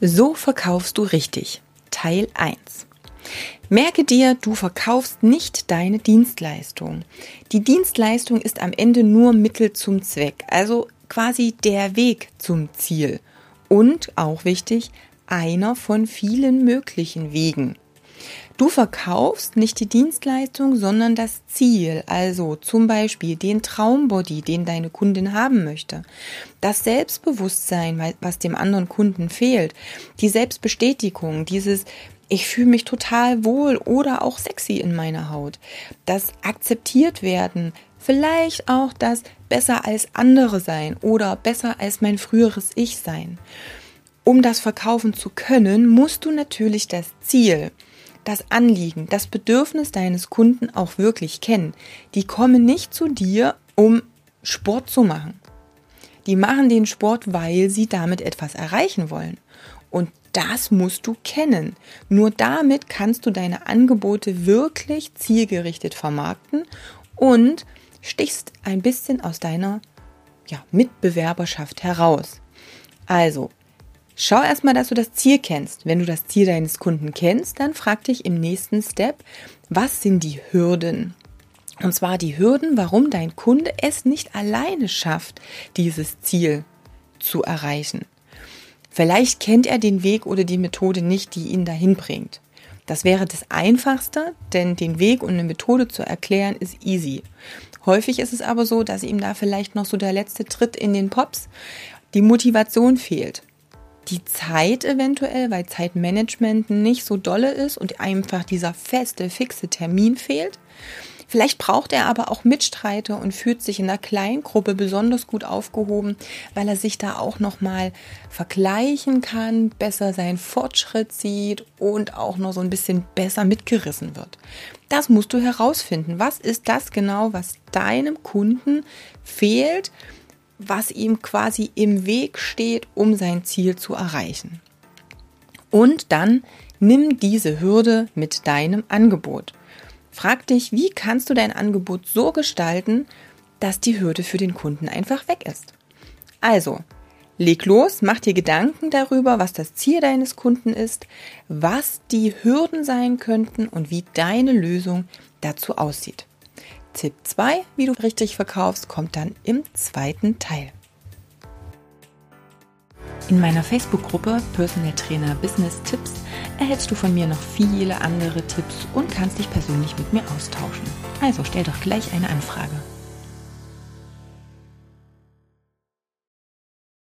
So verkaufst du richtig. Teil 1. Merke dir, du verkaufst nicht deine Dienstleistung. Die Dienstleistung ist am Ende nur Mittel zum Zweck, also quasi der Weg zum Ziel. Und, auch wichtig, einer von vielen möglichen Wegen. Du verkaufst nicht die Dienstleistung, sondern das Ziel, also zum Beispiel den Traumbody, den deine Kundin haben möchte, das Selbstbewusstsein, was dem anderen Kunden fehlt, die Selbstbestätigung, dieses ich fühle mich total wohl oder auch sexy in meiner Haut, das akzeptiert werden, vielleicht auch das besser als andere sein oder besser als mein früheres Ich sein. Um das verkaufen zu können, musst du natürlich das Ziel, das Anliegen, das Bedürfnis deines Kunden auch wirklich kennen. Die kommen nicht zu dir, um Sport zu machen. Die machen den Sport, weil sie damit etwas erreichen wollen. Und das musst du kennen. Nur damit kannst du deine Angebote wirklich zielgerichtet vermarkten und stichst ein bisschen aus deiner ja, Mitbewerberschaft heraus. Also, Schau erstmal, dass du das Ziel kennst. Wenn du das Ziel deines Kunden kennst, dann frag dich im nächsten Step, was sind die Hürden? Und zwar die Hürden, warum dein Kunde es nicht alleine schafft, dieses Ziel zu erreichen. Vielleicht kennt er den Weg oder die Methode nicht, die ihn dahin bringt. Das wäre das Einfachste, denn den Weg und eine Methode zu erklären ist easy. Häufig ist es aber so, dass ihm da vielleicht noch so der letzte Tritt in den Pops, die Motivation fehlt die Zeit eventuell, weil Zeitmanagement nicht so dolle ist und einfach dieser feste, fixe Termin fehlt. Vielleicht braucht er aber auch Mitstreiter und fühlt sich in einer Kleingruppe besonders gut aufgehoben, weil er sich da auch nochmal vergleichen kann, besser seinen Fortschritt sieht und auch noch so ein bisschen besser mitgerissen wird. Das musst du herausfinden. Was ist das genau, was deinem Kunden fehlt? Was ihm quasi im Weg steht, um sein Ziel zu erreichen. Und dann nimm diese Hürde mit deinem Angebot. Frag dich, wie kannst du dein Angebot so gestalten, dass die Hürde für den Kunden einfach weg ist. Also, leg los, mach dir Gedanken darüber, was das Ziel deines Kunden ist, was die Hürden sein könnten und wie deine Lösung dazu aussieht. Tipp 2, wie du richtig verkaufst, kommt dann im zweiten Teil. In meiner Facebook-Gruppe Personal Trainer Business Tipps erhältst du von mir noch viele andere Tipps und kannst dich persönlich mit mir austauschen. Also stell doch gleich eine Anfrage.